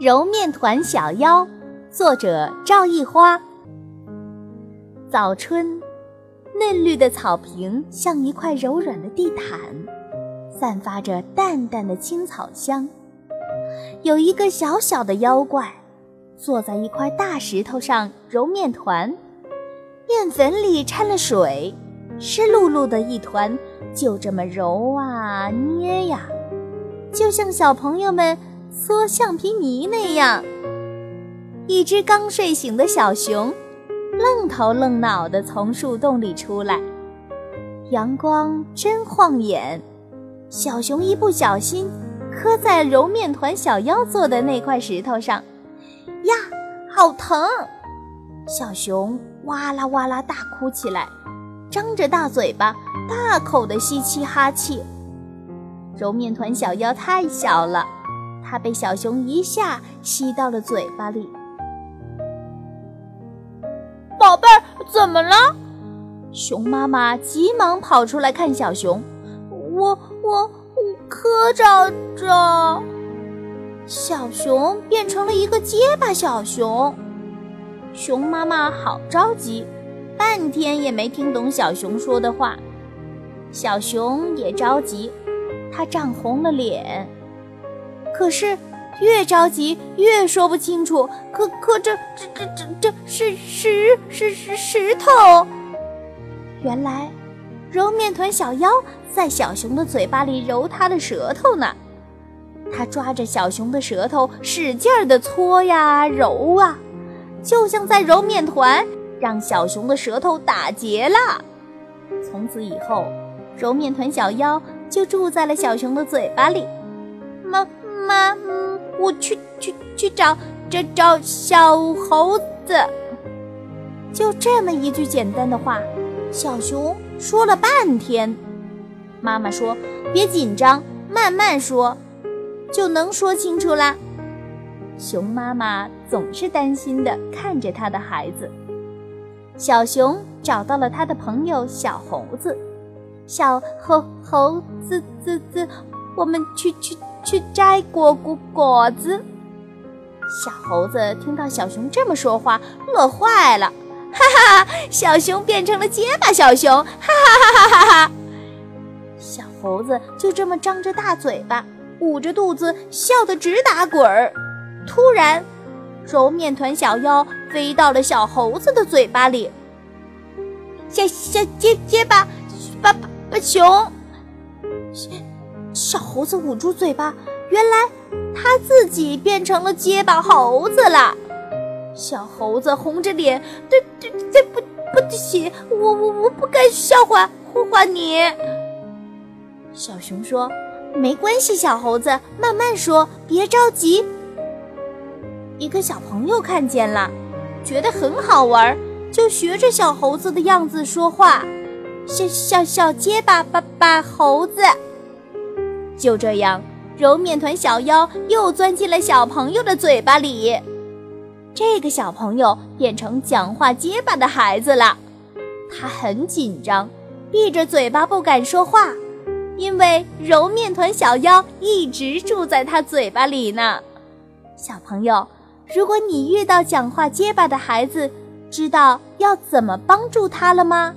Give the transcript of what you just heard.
揉面团小妖，作者赵一花。早春，嫩绿的草坪像一块柔软的地毯，散发着淡淡的青草香。有一个小小的妖怪，坐在一块大石头上揉面团，面粉里掺了水，湿漉漉的一团，就这么揉啊捏呀，就像小朋友们。搓橡皮泥那样，一只刚睡醒的小熊，愣头愣脑地从树洞里出来。阳光真晃眼，小熊一不小心磕在揉面团小妖做的那块石头上，呀，好疼！小熊哇啦哇啦大哭起来，张着大嘴巴，大口的吸气哈气。揉面团小妖太小了。它被小熊一下吸到了嘴巴里。宝贝儿，怎么了？熊妈妈急忙跑出来看小熊。我我我磕着着。小熊变成了一个结巴小熊。熊妈妈好着急，半天也没听懂小熊说的话。小熊也着急，它涨红了脸。可是，越着急越说不清楚。可可，这这这这这是石石石石头。原来，揉面团小妖在小熊的嘴巴里揉它的舌头呢。它抓着小熊的舌头，使劲儿地搓呀揉啊，就像在揉面团，让小熊的舌头打结了。从此以后，揉面团小妖就住在了小熊的嘴巴里。妈。嗯，我去去去找找找小猴子。就这么一句简单的话，小熊说了半天。妈妈说：“别紧张，慢慢说，就能说清楚啦。”熊妈妈总是担心的看着他的孩子。小熊找到了他的朋友小猴子，小猴猴子子子，我们去去。去摘果果果子。小猴子听到小熊这么说话，乐坏了，哈哈！小熊变成了结巴小熊，哈哈哈哈哈哈！小猴子就这么张着大嘴巴，捂着肚子，笑得直打滚儿。突然，揉面团小妖飞到了小猴子的嘴巴里，小小结结巴，巴巴熊。小猴子捂住嘴巴，原来他自己变成了结巴猴子了。小猴子红着脸，对对对不不起，我我我不该笑话话你。小熊说：“没关系，小猴子，慢慢说，别着急。”一个小朋友看见了，觉得很好玩，就学着小猴子的样子说话：“小小小结巴巴巴猴子。”就这样，揉面团小妖又钻进了小朋友的嘴巴里。这个小朋友变成讲话结巴的孩子了，他很紧张，闭着嘴巴不敢说话，因为揉面团小妖一直住在他嘴巴里呢。小朋友，如果你遇到讲话结巴的孩子，知道要怎么帮助他了吗？